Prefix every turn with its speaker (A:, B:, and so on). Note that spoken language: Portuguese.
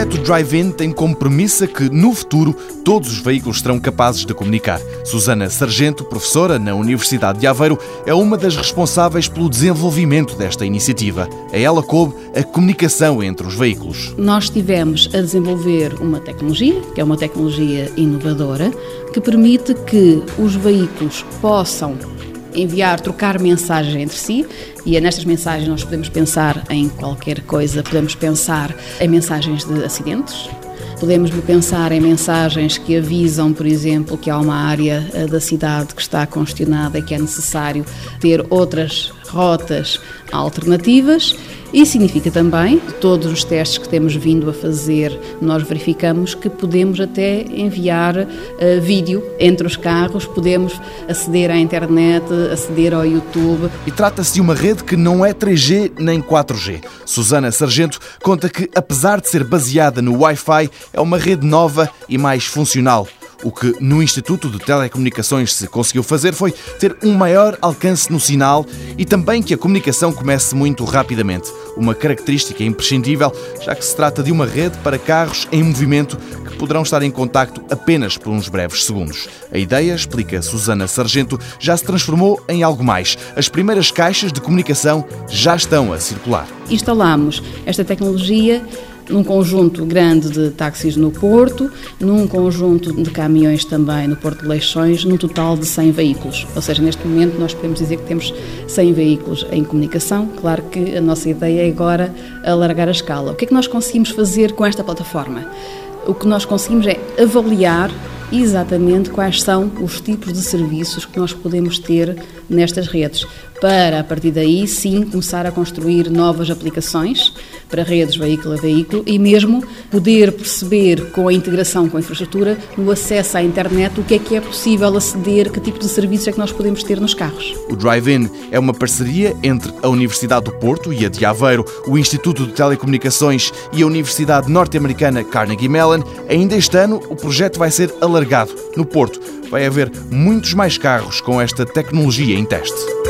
A: projeto Drive-In tem como premissa que, no futuro, todos os veículos serão capazes de comunicar. Susana Sargento, professora na Universidade de Aveiro, é uma das responsáveis pelo desenvolvimento desta iniciativa. A ela coube a comunicação entre os veículos.
B: Nós estivemos a desenvolver uma tecnologia, que é uma tecnologia inovadora, que permite que os veículos possam enviar, trocar mensagens entre si. E é nestas mensagens nós podemos pensar em qualquer coisa, podemos pensar em mensagens de acidentes, Podemos pensar em mensagens que avisam, por exemplo, que há uma área eh, da cidade que está congestionada e que é necessário ter outras rotas alternativas e significa também, todos os testes que temos vindo a fazer, nós verificamos que podemos até enviar uh, vídeo entre os carros, podemos aceder à internet, aceder ao YouTube.
A: E trata-se de uma rede que não é 3G nem 4G. Susana Sargento conta que, apesar de ser baseada no Wi-Fi, é uma rede nova e mais funcional. O que no Instituto de Telecomunicações se conseguiu fazer foi ter um maior alcance no sinal e também que a comunicação comece muito rapidamente. Uma característica imprescindível, já que se trata de uma rede para carros em movimento que poderão estar em contacto apenas por uns breves segundos. A ideia, explica Susana Sargento, já se transformou em algo mais. As primeiras caixas de comunicação já estão a circular.
B: Instalamos esta tecnologia num conjunto grande de táxis no Porto, num conjunto de caminhões também no Porto de Leixões, num total de 100 veículos. Ou seja, neste momento nós podemos dizer que temos 100 veículos em comunicação. Claro que a nossa ideia é agora alargar a escala. O que é que nós conseguimos fazer com esta plataforma? O que nós conseguimos é avaliar exatamente quais são os tipos de serviços que nós podemos ter nestas redes, para a partir daí sim começar a construir novas aplicações para redes veículo a veículo e mesmo poder perceber com a integração com a infraestrutura, no acesso à internet, o que é que é possível aceder, que tipo de serviços é que nós podemos ter nos carros.
A: O Drive-In é uma parceria entre a Universidade do Porto e a de Aveiro, o Instituto de Telecomunicações e a Universidade Norte-Americana Carnegie Mellon. Ainda este ano, o projeto vai ser alargado. No Porto, vai haver muitos mais carros com esta tecnologia em teste.